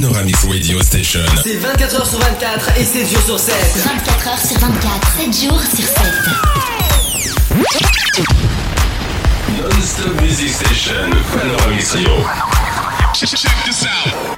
Panoramix Radio Station. C'est 24h sur 24 et 7 jours sur 7. 24h sur 24, 7 jours sur 7. Non-stop music station. Panoramix Radio. Check this out.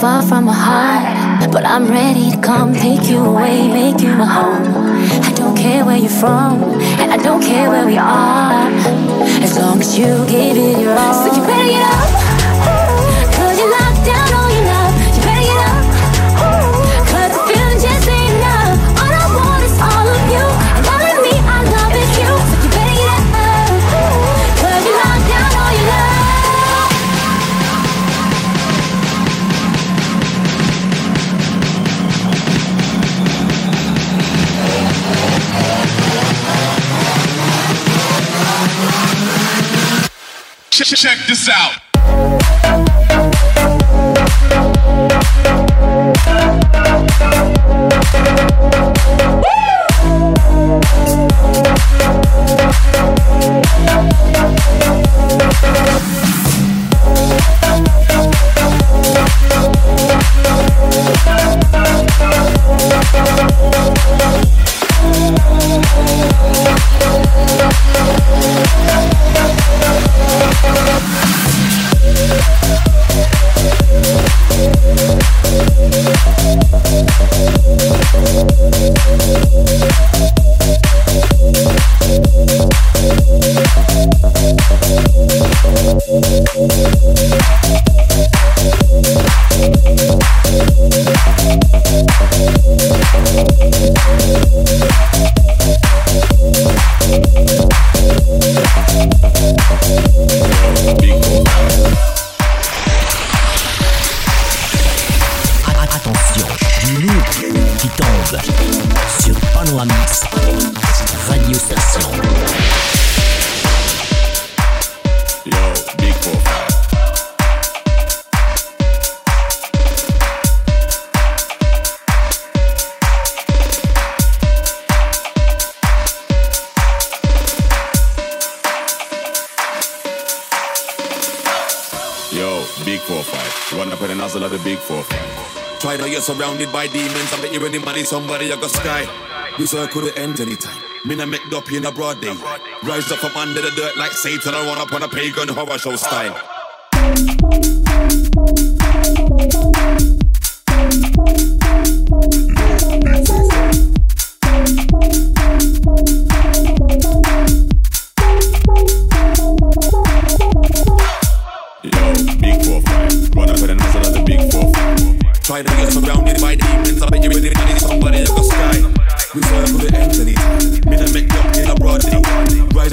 Far from my heart. But I'm ready to come take you away, make you my home. I don't care where you're from, and I don't care where we are. As long as you give it your all. So you better get up. Check, this out. To get surrounded by demons. I bet you ready money, somebody I got sky. This circle could end anytime. Me not make up in a broad day. Rise up from under the dirt like Satan. I run up on a pagan horror show style.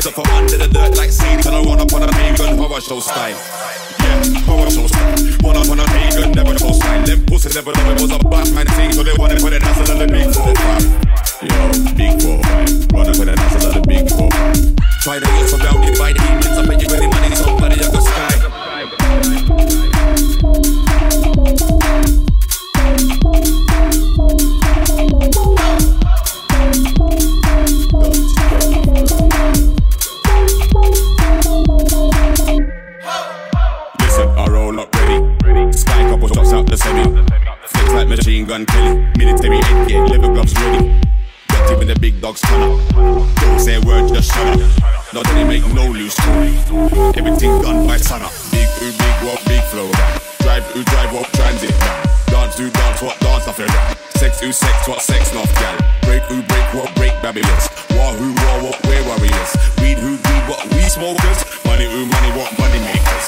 Rise up from under the dirt like Satan. I run up on a pagan horror show style. Yeah, power show style. Run up on a pagan, never show style. Them pussies never know it was a Batman thing, so they wanna put nozzle of the big four five. Yo, big four five. Run up a nozzle of the big four five. Try to get surrounded by demons. I bet you ready money, somebody I got sky. Gun Kelly. Military head get liver gloves ready. Dirty with the big dogs turn up. Don't say a word, just shut up. Not that they make no loose story. Everything done by Sana. Big ooh, big walk, big flow. Drive ooh, drive walk, transit. Dance ooh, dance what dance I feel. Sex ooh, sex what sex not gal. Break ooh, break what break babylons. Wahoo, war what we're warriors. Weed who weed what we smokers. Money ooh, money what money makers.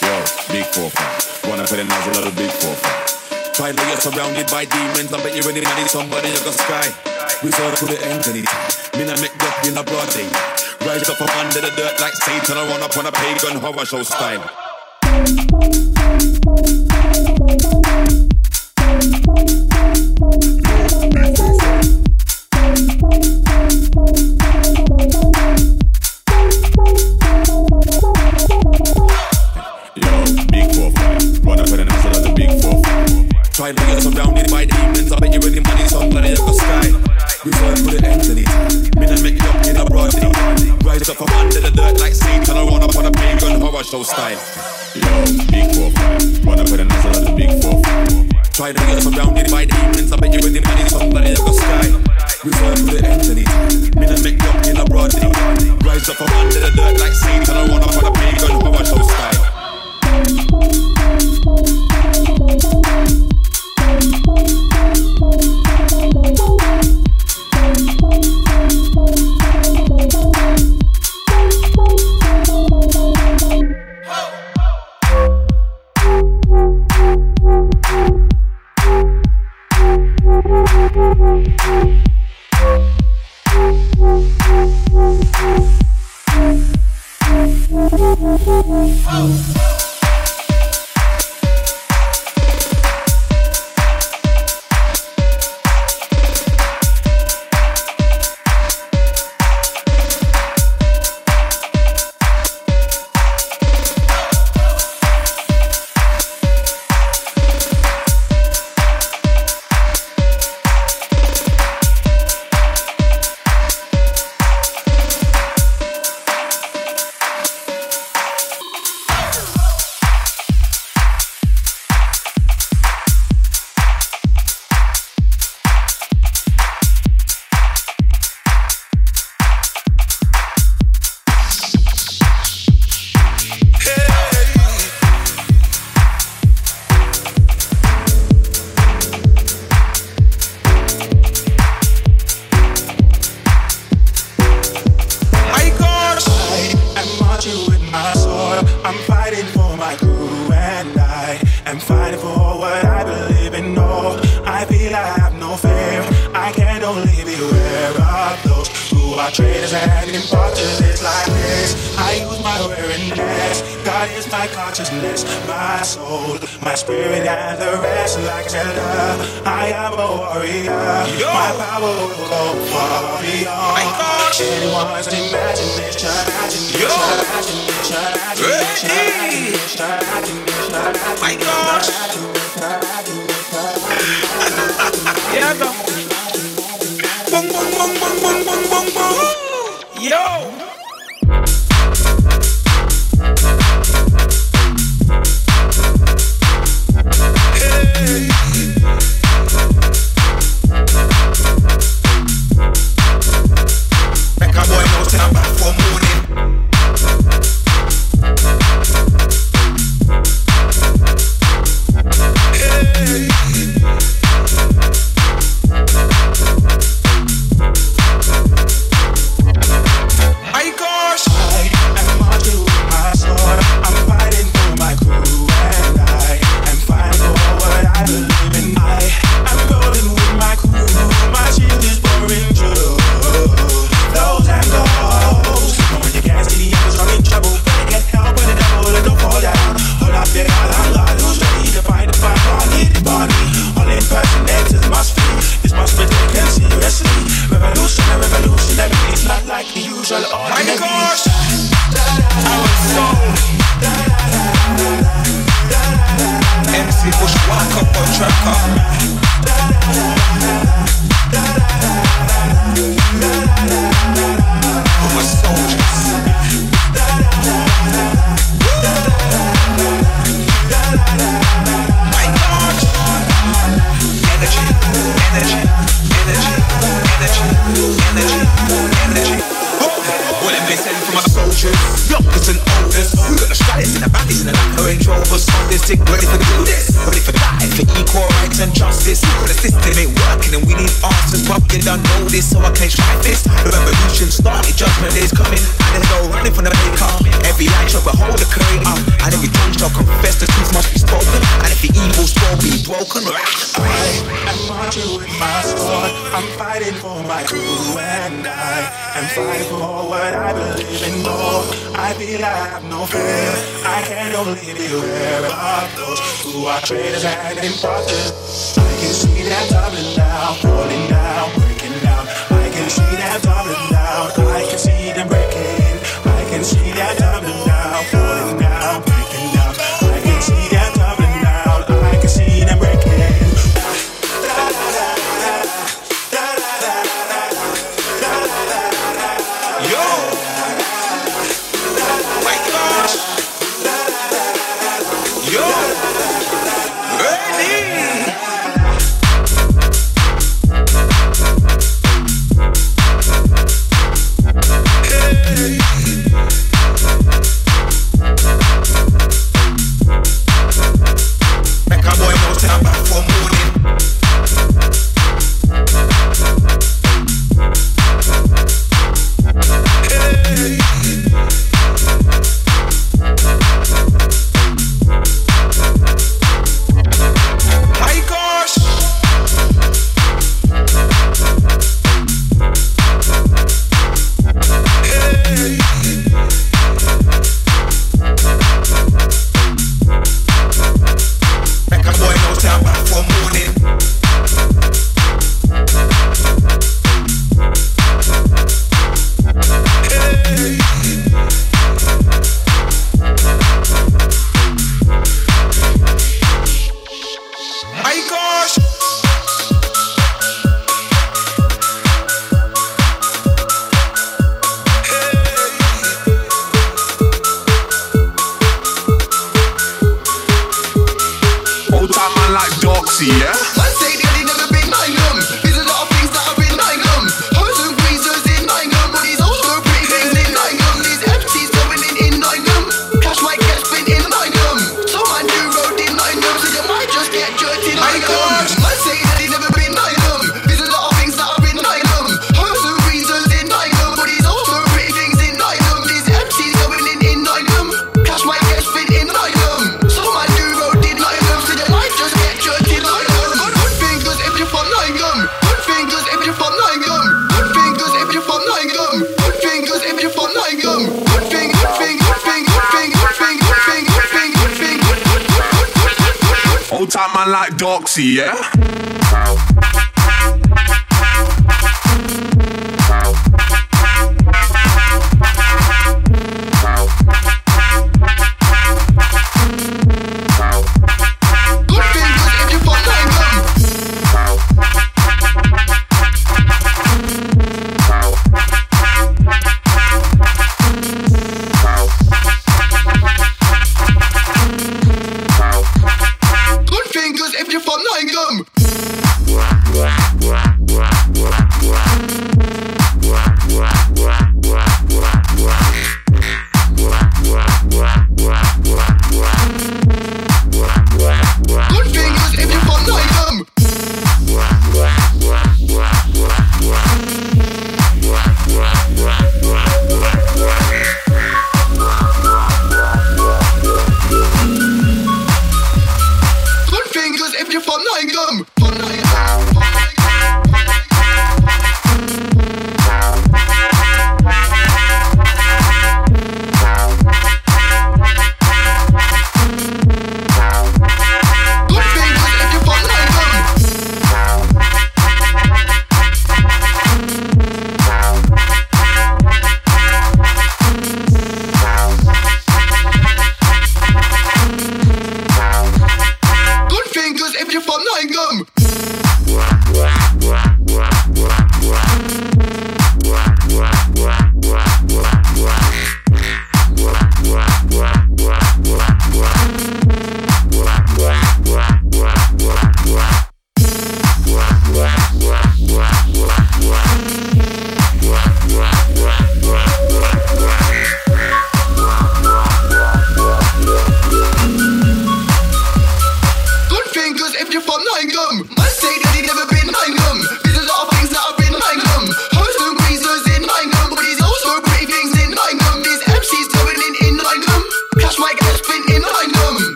Yo, big four five. Wanna put a nozzle of the big four five. Try know you're surrounded by demons. I bet you're to need somebody in the sky. We saw to the end anytime. Me not make up in a broad day. Rise up from under the dirt like Satan. I run up on a pagan horror show style. Try to get surrounded by demons. I bet you really money somebody in the sky. We serve for the anytime. Me not make up in a broad day. Rise up from under the dirt like Satan. I run up on a pagan horror show style. Yo, big four five. Run up with an answer like the big four five. Try to get surrounded by demons. I bet you really money somebody in the sky. We serve for the anytime. Me not make up in a broad day. Rise up from under the dirt like Satan. I run up on a pagan horror show style. My Doxy, yeah?